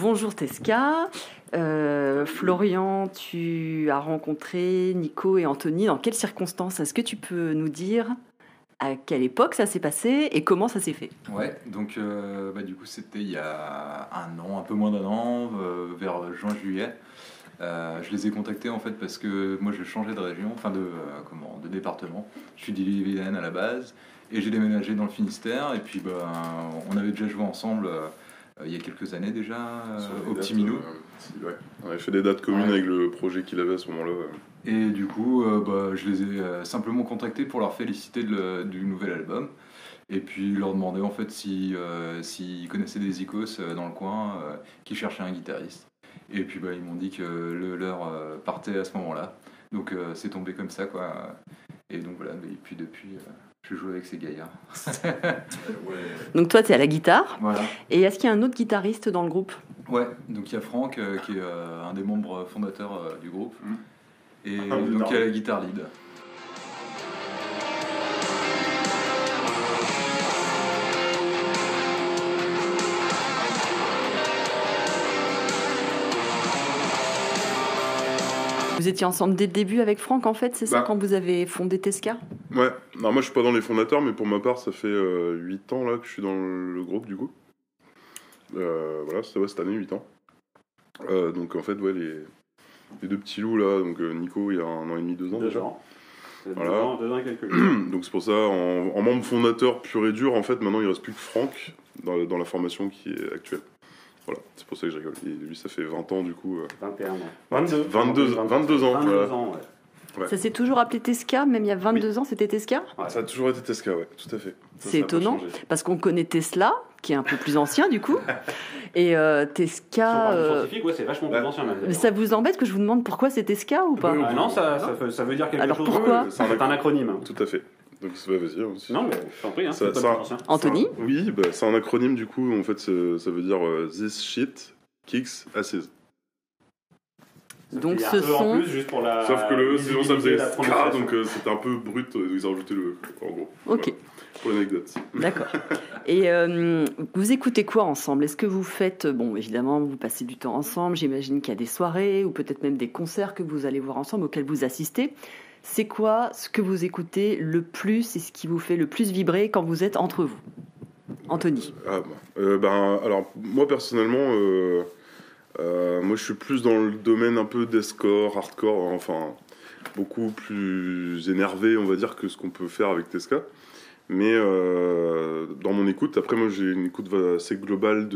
Bonjour Tesca. Euh, Florian, tu as rencontré Nico et Anthony. Dans quelles circonstances? Est-ce que tu peux nous dire à quelle époque ça s'est passé et comment ça s'est fait? Ouais, donc euh, bah, du coup c'était il y a un an, un peu moins d'un an, euh, vers juin-juillet. je les ai contactés en fait parce que moi je changeais de région, enfin de, comment, de département. Je suis d'Ille-et-Vilaine à la base et j'ai déménagé dans le Finistère et puis bah, on avait déjà joué ensemble il y a quelques années déjà, euh, au Petit Minou. Euh, on avait fait des dates communes avec le projet qu'il avait à ce moment-là. Et du coup, bah, je les ai simplement contactés pour leur féliciter du nouvel album. Et puis leur demander en fait s'ils si, connaissaient des icos dans le coin qui cherchaient un guitariste. Et puis bah, ils m'ont dit que le leur partait à ce moment-là. Donc c'est tombé comme ça quoi. Et donc voilà, et puis depuis, je joue avec ces gaillards. Donc toi, tu es à la guitare. Voilà. Et est-ce qu'il y a un autre guitariste dans le groupe? Ouais, donc il y a Franck, euh, qui est euh, un des membres fondateurs euh, du groupe. Mmh. Et ah, donc il y a la guitare lead. Vous étiez ensemble dès le début avec Franck, en fait, c'est ça, bah. quand vous avez fondé Tesca? Ouais, non, moi je suis pas dans les fondateurs, mais pour ma part, ça fait 8 euh, ans là que je suis dans le groupe du coup. Euh, voilà, c'était cette année 8 ans. Euh, donc en fait, ouais, les, deux petits loups là, donc Nico il y a un an et demi, deux ans déjà. Voilà. Deux ans, quelques donc c'est pour ça, en, membre fondateur pur et dur, en fait, maintenant il reste plus que Franck dans, dans la formation qui est actuelle. Voilà, c'est pour ça que je rigole. lui, ça fait 20 ans du coup. 21 ans. 22, 22, 22 ans. 22 ans, ouais. Ça s'est toujours appelé Tesca, même il y a 22 ans, c'était Tesca? Ça a toujours été Tesca, ouais, tout à fait. C'est étonnant, parce qu'on connaît Tesla, qui est un peu plus ancien du coup, et euh, Tesca. Euh... ouais, c'est vachement plus ancien. Ça vous embête que je vous demande pourquoi c'est Tesca ou pas? ah, Non, ça, ça, veut, dire quelque Alors chose. Alors pourquoi C'est un acronyme. Tout à fait. Donc pas facile. Aussi. Non, mais t'en prie, hein, ça, Anthony Oui, bah, c'est un acronyme du coup, en fait, ça veut dire euh, This shit Kicks Assise. Donc ce sont. Sauf que le sinon ça faisait ska, donc euh, c'était un peu brut, ils ont rajouté le. En gros. Ok. pour l'anecdote. D'accord. Et euh, vous écoutez quoi ensemble? Est-ce que vous faites. Bon, évidemment, vous passez du temps ensemble, j'imagine qu'il y a des soirées ou peut-être même des concerts que vous allez voir ensemble auxquels vous assistez. C'est quoi ce que vous écoutez le plus et ce qui vous fait le plus vibrer quand vous êtes entre vous? Anthony ah, euh, ben, Alors, moi personnellement. Euh, moi, je suis plus dans le domaine un peu d'escore, hardcore, enfin, beaucoup plus énervé, on va dire, que ce qu'on peut faire avec Tesca. Mais euh, dans mon écoute, après, moi, j'ai une écoute assez globale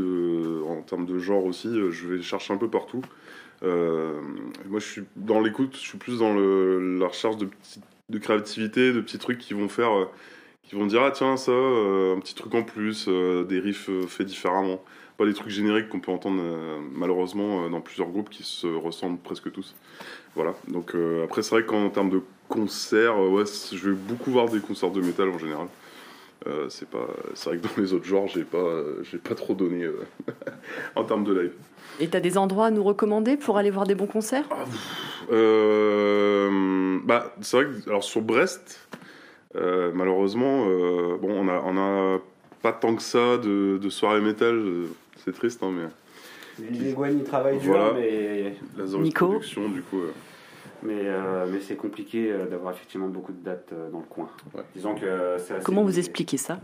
en termes de genre aussi. Je vais chercher un peu partout. Euh, moi, je suis dans l'écoute, je suis plus dans la recherche de, créativité, de petits trucs qui vont faire, qui vont dire ah tiens ça, un petit truc en plus, des riffs faits différemment pas les trucs génériques qu'on peut entendre euh, malheureusement euh, dans plusieurs groupes qui se ressemblent presque tous. Voilà. Donc euh, après c'est vrai qu'en termes de concerts, je vais beaucoup voir des concerts de métal en général. C'est pas, c'est vrai que dans les autres genres, j'ai pas, j'ai pas trop donné en termes de live. Et tu as des endroits à nous recommander pour aller voir des bons concerts? Ah, Bah, c'est vrai que alors sur Brest, malheureusement, bon, on a, on a pas tant que ça de, de soirées métal c'est triste, hein, mais. Les il travaille dur, mais. La Nico. du coup. Euh. Mais, euh, mais c'est compliqué euh, d'avoir effectivement beaucoup de dates dans le coin. Disons que Comment vous expliquez ça?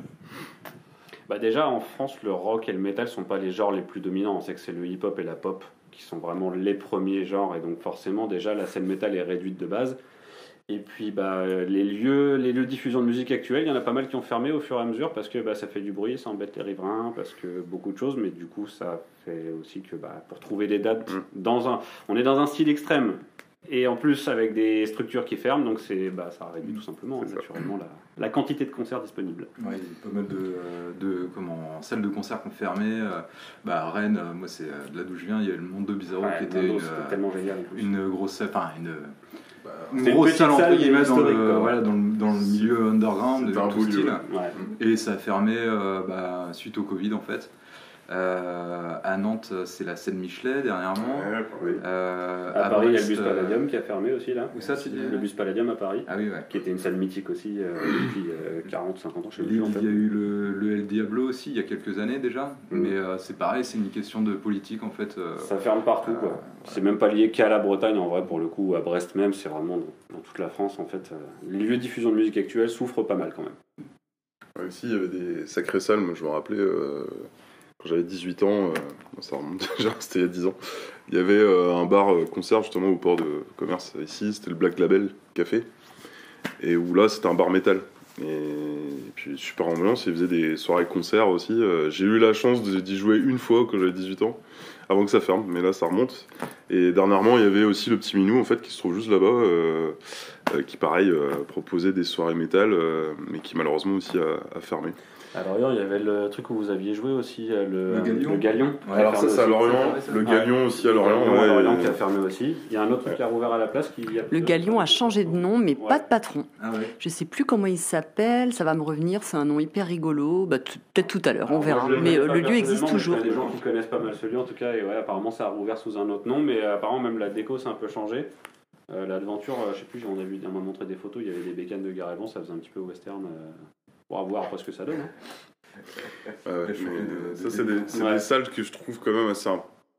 Bah Déjà, en France, le rock et le metal sont pas les genres les plus dominants. On sait que c'est le hip-hop et la pop qui sont vraiment les premiers genres. Et donc, forcément, déjà, la scène métal est réduite de base. Et puis bah, les, lieux, les lieux de diffusion de musique actuels, il y en a pas mal qui ont fermé au fur et à mesure parce que bah, ça fait du bruit, ça embête les riverains, parce que beaucoup de choses, mais du coup ça fait aussi que bah, pour trouver des dates, mm. dans un, on est dans un style extrême et en plus avec des structures qui ferment, donc c'est, bah, ça réduit tout simplement naturellement la, la, quantité de concerts disponibles. Oui, il y a pas mal de, de comment, salles de concert qui ont fermé. Euh, bah, Rennes, euh, moi c'est euh, de là d'où je viens, il y a le Monde de Bizarro qui était une, tellement génial, une grosse, enfin une une grosse salle entre guillemets dans, le, voilà, dans, le, dans le milieu underground de tout style. Et ça a fermé euh, bah, suite au Covid en fait. Euh, à Nantes, c'est la scène Michelet dernièrement. Ouais, oui. Euh, À, Paris, il y a le bus euh, Palladium qui a fermé aussi là. Où ça, dis Le bus Palladium à Paris, Ah oui, ouais. qui était une salle mythique aussi euh, depuis euh, 40 50 ans, sais Il y en fait. a eu le, le El Diablo aussi il y a quelques années déjà, Mhm. mais euh, c'est pareil, c'est une question de politique en fait. euh, Ça ferme partout quoi. euh, C'est même pas lié qu'à la Bretagne en vrai pour le coup, à Brest même, c'est vraiment dans, dans toute la France en fait. euh, les lieux de diffusion de musique actuelle souffrent pas mal quand même. Ouais, aussi, il y avait des sacrées salles. Moi, je me rappelais, euh, quand j'avais 18 ans, euh, ça remonte déjà, c'était il y a 10 ans, il y avait euh, un bar euh, concert justement au port de commerce ici, c'était le Black Label Café, et où là, c'était un bar métal. Et, puis, super ambiance, ils faisaient des soirées concerts aussi. J'ai eu la chance d'y jouer une fois quand j'avais 18 ans, avant que ça ferme, mais là, ça remonte. Et dernièrement, il y avait aussi le petit Minou, en fait, qui se trouve juste là-bas. qui pareil proposait des soirées métal, mais qui malheureusement aussi a fermé. À Lorient, il y avait le truc où vous aviez joué aussi, euh, le, Le Galion. le Galion. Ouais, Alors ça c'est à. Lorient, Ouais, le Galion aussi à Lorient. À ouais, Lorient qui a fermé aussi. Il y a un autre truc qui a rouvert à la place qui. Le Galion a changé de nom, mais pas Ouais. de patron. Ah ouais. Je sais plus comment il s'appelle, ça va me revenir, c'est un nom hyper rigolo. Bah, Peut-être tout à l'heure, on verra. le Mais euh, le lieu existe toujours. Il y a des gens qui connaissent pas mal ce lieu en tout cas, et ouais, apparemment ça a rouvert sous un autre nom, mais euh, apparemment même la déco s'est un peu changé. Euh, L'aventure, euh, je sais plus, on a vu, on m'a montré des photos, il y avait des bécanes de Garelon, ça faisait un petit peu western. Euh, pour voir après ce que ça donne. hein. Ouais, mais de- ça c'est des, Ouais. des salles que je trouve quand même assez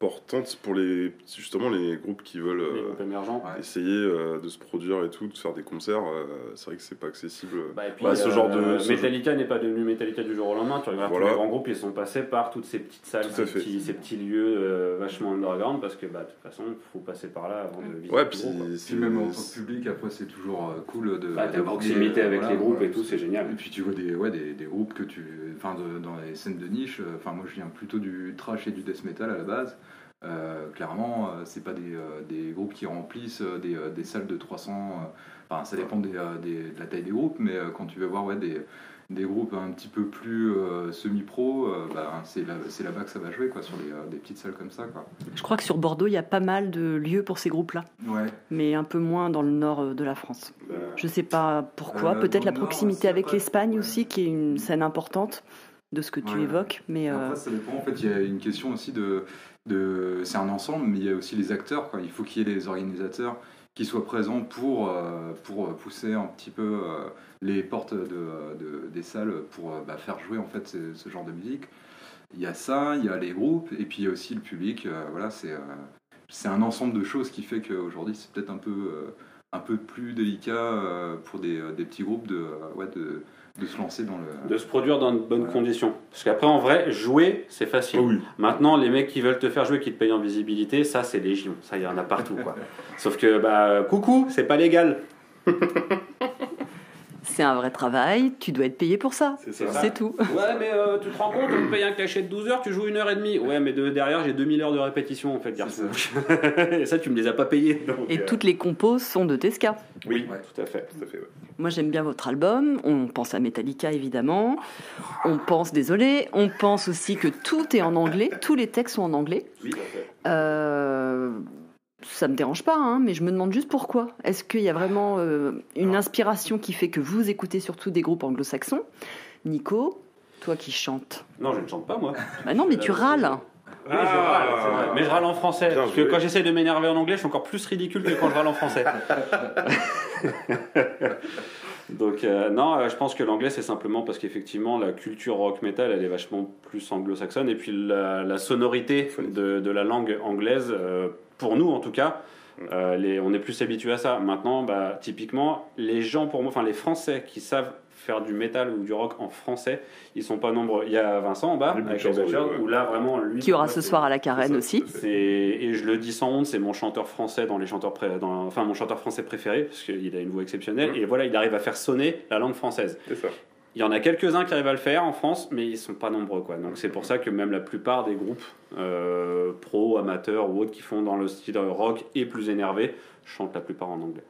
importantes pour les justement les groupes qui veulent euh, groupes émergents. Ouais. essayer euh, de se produire et tout, de faire des concerts. euh, c'est vrai que c'est pas accessible. Bah, et puis, Bah, ce euh, genre de- ce Metallica n'est pas devenu Metallica du jour au lendemain. Tu regardes Voilà. tous les grands groupes, ils sont passés par toutes ces petites salles, ces petits, ces petits lieux euh, vachement underground parce que bah, de toute façon, il faut passer par là avant de visiter. Ouais, puis même en tant que public, après c'est toujours cool de. Bah, proximité des- avec voilà, les groupes et tout, c'est génial. Et puis tu vois des, ouais, des, des groupes que tu. Enfin, de- dans les scènes de niche, euh, enfin, moi je viens plutôt du trash et du death metal à la base. Euh, clairement, euh, c'est pas des, euh, des groupes qui remplissent des, des salles de 300. euh, Enfin, ça dépend des, des- de la taille des groupes, mais quand tu vas voir ouais, des, des groupes un petit peu plus euh, semi-pro, euh, bah, c'est là- c'est là-bas que ça va jouer, quoi, sur des, euh, des petites salles comme ça. Quoi. Je crois que sur Bordeaux, il y a pas mal de lieux pour ces groupes-là, Ouais. mais un peu moins dans le nord de la France. Bah, Je sais pas pourquoi. Peut-être la nord, proximité avec l'Espagne ouais. aussi, qui est une scène importante de ce que tu Ouais. évoques. Mais Après, ça dépend. En fait, il y a une question aussi de. de c'est un ensemble, mais il y a aussi les acteurs. Quoi. Il faut qu'il y ait les organisateurs qui soient présents pour, euh, pour pousser un petit peu euh, les portes de, de- des salles pour euh, bah, faire jouer en fait ce, genre de musique. Il y a ça, il y a les groupes, et puis il y a aussi le public. euh, voilà, c'est euh, un ensemble de choses qui fait qu'aujourd'hui, c'est peut-être un peu, euh, un peu plus délicat euh, pour des, petits groupes euh, de, de se lancer dans le. De se produire dans de bonnes Ouais. conditions. Parce qu'après, en vrai, jouer, c'est facile. oh oui. Maintenant, les mecs qui veulent te faire jouer, qui te payent en visibilité, ça, c'est légion. Ça, il y en a partout, quoi. Sauf que, bah, coucou, c'est pas légal. c'est un vrai travail, tu dois être payé pour ça. C'est ça. ça. Tout. Ouais, mais euh, tu te rends compte, on te paye un cachet de 12 heures, tu joues une heure et demie. Ouais, mais de, derrière, j'ai 2000 heures de répétition, en fait, garçon. et ça, tu me les as pas payés. donc, Et euh, toutes les compos sont de Tesca. Oui, Ouais. tout à fait. Tout à fait, ouais. Moi j'aime bien votre album, on pense à Metallica évidemment, on pense, désolé, on pense aussi que tout est en anglais, tous les textes sont en anglais. Oui, tout à fait. Euh, ça me dérange pas, hein, mais je me demande juste pourquoi. Est-ce qu'il y a vraiment euh, une inspiration qui fait que vous écoutez surtout des groupes anglo-saxons? Nico, toi qui chantes. Non, je ne chante pas, moi. Bah non, mais tu râles. Oui, je râle, c'est vrai. Mais je râle en français. Parce que quand j'essaie de m'énerver en anglais, je suis encore plus ridicule que quand je râle en français. Donc euh, non, euh, je pense que l'anglais c'est simplement parce qu'effectivement la culture rock metal elle est vachement plus anglo-saxonne et puis la, la sonorité de, de la langue anglaise, euh, pour nous en tout cas, euh, les, on est plus habitué à ça. Maintenant, bah, typiquement, les gens pour moi, enfin les Français qui savent faire du métal ou du rock en français, ils sont pas nombreux. Il y a Vincent en bas, avec Butchers, ouais. où là vraiment lui. Qui aura ce soir à la Carène aussi. et je le dis sans honte, c'est mon chanteur français dans les chanteurs pré- dans, enfin mon chanteur français préféré parce qu'il a une voix exceptionnelle Mhm. et voilà il arrive à faire sonner la langue française. C'est ça. Il y en a quelques-uns qui arrivent à le faire en France, mais ils sont pas nombreux quoi. Donc c'est pour ça que même la plupart des groupes euh, pro, amateurs ou autres qui font dans le style rock et plus énervé chantent la plupart en anglais.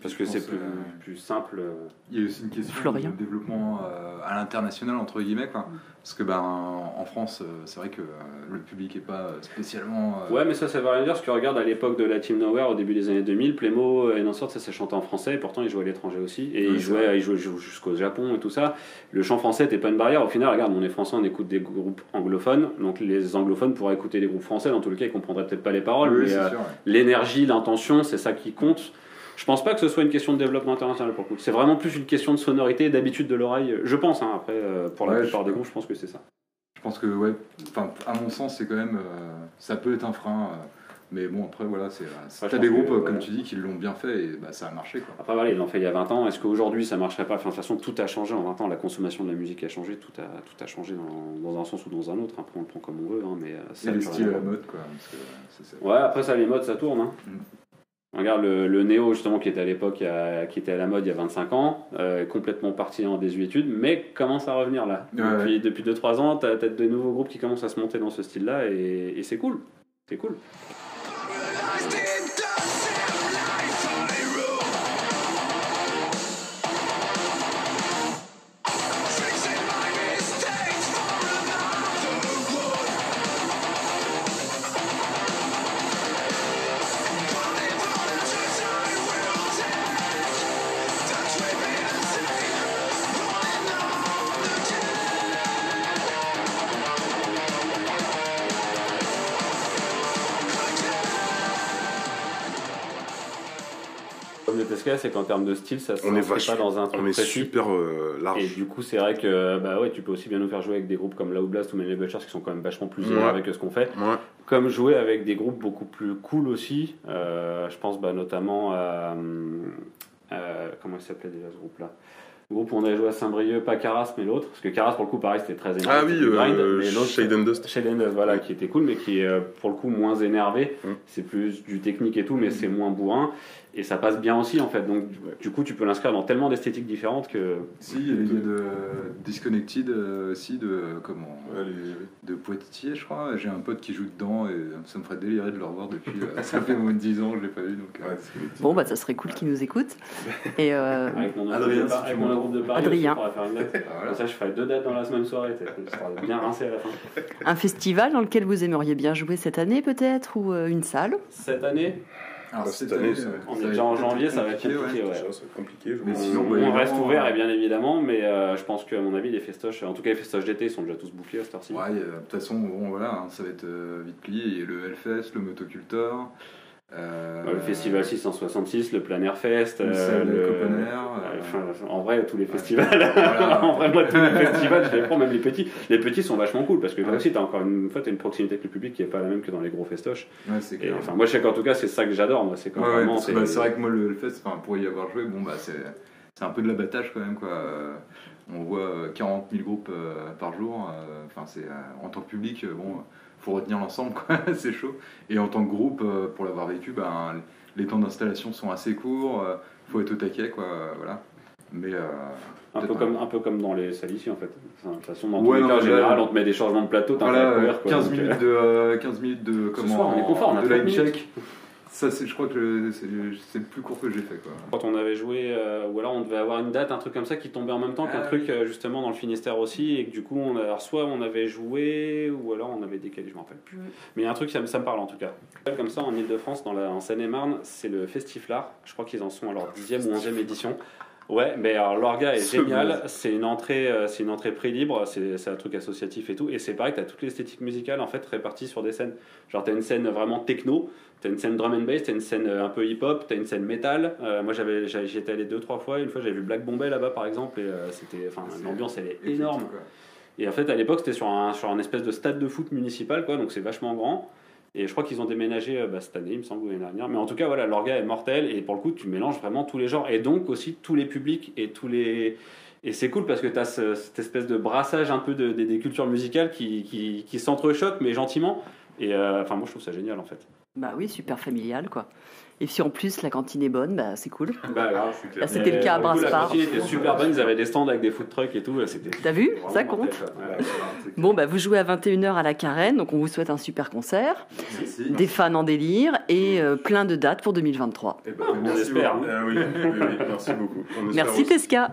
Parce que c'est plus, euh, plus simple. euh. Il y a aussi une question Florian. de développement euh, à l'international, entre guillemets. Quoi. Parce que ben, en France, c'est vrai que le public n'est pas spécialement. euh, Ouais, mais ça, ça veut rien dire. Parce que regarde, à l'époque de la Team Nowhere, au début des années 2000, Playmo et Nansort, ça s'est chanté en français. Et pourtant, ils jouaient à l'étranger aussi. Et Oui, ils jouaient, ils jouaient jusqu'au Japon et tout ça. Le chant français n'était pas une barrière. Au final, regarde, on est français, on écoute des groupes anglophones. Donc les anglophones pourraient écouter des groupes français. Dans tous les cas, ils comprendraient peut-être pas les paroles. oui, mais euh, ouais. l'énergie, l'intention, c'est ça qui compte. Je pense pas que ce soit une question de développement international pour le coup. C'est vraiment plus une question de sonorité et d'habitude de l'oreille. Je pense, hein. après, euh, pour la Ouais, plupart je- des groupes, je pense que c'est ça. Je pense que, ouais, enfin, à mon sens, c'est quand même. euh, ça peut être un frein. euh, mais bon, après, voilà, c'est. je T'as des que, groupes, ouais. comme tu dis, qui l'ont bien fait et bah, ça a marché. Quoi. Après, voilà, ils l'ont fait il y a 20 ans. Est-ce qu'aujourd'hui ça marcherait pas? Enfin, De toute façon, tout a changé en 20 ans. La consommation de la musique a changé. Tout a, tout a changé dans, dans un sens ou dans un autre. Après, on le prend comme on veut. hein, mais ça Et les styles à la mode, quoi. parce que, Ouais, après ça, les modes, ça tourne. hein. Mm. Regarde le, le néo, justement, qui était à l'époque, qui était à la mode il y a 25 ans, euh, complètement parti en désuétude, mais commence à revenir là. Ouais, depuis depuis 2-3 ans, tu as, de nouveaux groupes qui commencent à se monter dans ce style-là, et, et c'est cool. C'est cool. Le TSK, c'est qu'en termes de style, ça se On est vachement- pas dans un truc On est précis. super euh, Et large. du coup, c'est vrai que bah ouais, tu peux aussi bien nous faire jouer avec des groupes comme Loud Blast ou Manly Butchers qui sont quand même vachement plus Ouais. énervés que ce qu'on fait. Ouais. Comme jouer avec des groupes beaucoup plus cool aussi. Euh, je pense bah, notamment à. hum, euh, comment il s'appelait déjà ce groupe-là? Groupe où on avait joué à Saint-Brieuc, pas Caras, mais l'autre. Parce que Caras, pour le coup, pareil, c'était très énervé. Ah oui, grind, euh, mais Shade and Dust. Shade and Dust, voilà, qui était cool, mais qui est pour le coup moins énervé. Mm. C'est plus du technique et tout, mais c'est moins bourrin. Et ça passe bien aussi, en fait. Donc, Ouais. du coup, tu peux l'inscrire dans tellement d'esthétiques différentes que. Si, il y a les gars de Disconnected euh, aussi, de, comment, Ouais, les- de Poitiers, je crois. J'ai un pote qui joue dedans et ça me ferait délirer de le revoir depuis. euh, ça fait moins de 10 ans que je l'ai pas vu. Donc, euh, ouais, Bon, bah, ça serait cool qu'ils nous écoutent. Et euh, Avec mon, Adrien, groupe de, si avec tu mon veux. groupe de Paris, Adrien. aussi, faire une date. ah, voilà. Ça, je ferai deux dates dans la semaine soirée. sera bien rincé à la fin. un festival dans lequel vous aimeriez bien jouer cette année, peut-être Ou euh, une salle? Cette année, Alors, Bah, cette année, ça- on est déjà en janvier, ça va être compliqué, ouais. Ça va être compliqué. je Mais pense. sinon, on, on reste ouvert, et bien évidemment, mais euh, je pense qu'à mon avis, les festoches, en tout cas les festoches d'été, ils sont déjà tous bouclés à cette heure-ci. Ouais, de toute façon, bon, voilà, hein, ça va être euh, vite plié. Il y a le Hellfest, le Motocultor. Euh, le festival 666, le Plein Air Fest, le euh, le- Air, Euh, enfin, en vrai, tous les festivals. Voilà. en vrai, moi, tous les festivals, je les prends, même les petits. Les petits sont vachement cool parce que là Ouais. aussi, t'as encore une fois, t'as une proximité avec le public qui est pas la même que dans les gros festoches. ouais, Et enfin, moi, je sais qu'en tout cas, c'est ça que j'adore. Moi, c'est quand Ouais, vraiment. c'est- bah, c'est vrai que moi, le Hellfest, enfin, pour y avoir joué, bon, bah, c'est c'est un peu de l'abattage quand même. Quoi. On voit euh, 40 000 groupes par jour. Enfin, c'est en tant que public, bon, faut retenir l'ensemble, quoi. c'est chaud. Et en tant que groupe, euh, pour l'avoir vécu, ben, les temps d'installation sont assez courts. euh, faut être au taquet, quoi. euh, Voilà. Mais euh, Un peu, comme, un peu comme dans les salles ici en fait. Enfin, De toute façon, dans Ouais, tous les non, cas, en général, on te met des changements de plateau, t'as voilà, un euh, couvert, quoi, 15 donc, minutes de, euh, 15 minutes de comment soir, on est confort, on de 30 line check. Ça, c'est, je crois que c'est, le- plus court que j'ai fait, quoi. Quand on avait joué, euh, ou alors on devait avoir une date, un truc comme ça qui tombait en même temps qu'un Ah, truc euh, justement dans le Finistère aussi, et que du coup, on a, alors, soit on avait joué, ou alors on avait décalé, je m'en rappelle plus. Mais il y a un truc, ça me, ça me parle en tout cas. Comme ça, en Ile-de-France, dans la, en Seine-et-Marne, c'est le Festiflard. Je crois qu'ils en sont à leur 10e ou 11e édition. Ouais, mais alors l'orga est Ce génial. C'est une entrée, euh, c'est une entrée prix libre. C'est c'est un truc associatif et tout. Et c'est pareil, t'as toute l'esthétique musicale en fait répartie sur des scènes. Genre t'as une scène vraiment techno, t'as une scène drum and bass, t'as une scène euh, un peu hip hop, t'as une scène métal. Euh, moi j'avais, j'y étais allé deux trois fois. Une fois j'avais vu Black Bombay là-bas par exemple et euh, c'était, enfin l'ambiance elle est énorme. Et en fait, à l'époque, c'était sur un, sur un espèce de stade de foot municipal, quoi, donc c'est vachement grand. Et je crois qu'ils ont déménagé euh, bah, cette année, il me semble, ou l'année dernière. Mais en tout cas, voilà, l'orga est mortel, et pour le coup, tu mélanges vraiment tous les genres, et donc aussi tous les publics et tous les. Et c'est cool parce que tu as cette espèce de brassage un peu de, des- cultures musicales qui, qui, qui s'entrechoquent, mais gentiment. Et euh, moi, je trouve ça génial en fait. Bah oui, super familial quoi. Et si en plus la cantine est bonne, bah c'est cool. Bah. Là, c'était le cas à coup, La cantine était super bonne, ils avaient des stands avec des food trucks et tout. T'as vu? Ça compte. Bon, bah vous jouez à 21h à la Carène, donc on vous souhaite un super concert, Merci. des fans en délire et euh, plein de dates pour 2023. Eh ben, On merci espère, beaucoup. Ah oui, oui, oui, merci beaucoup. On espère Merci aussi. Tesca.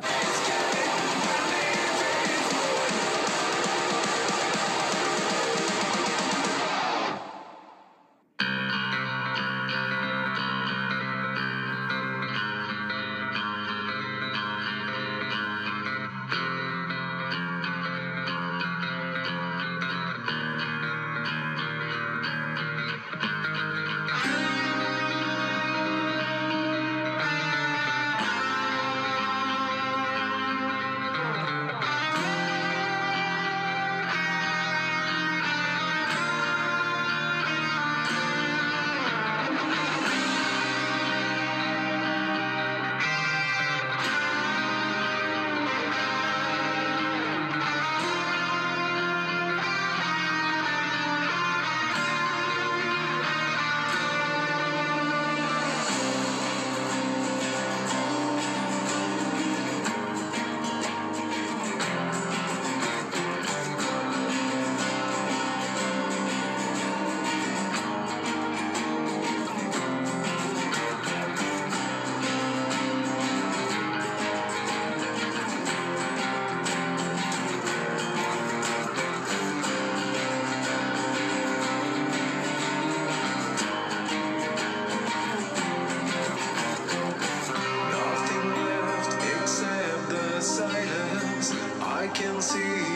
Can see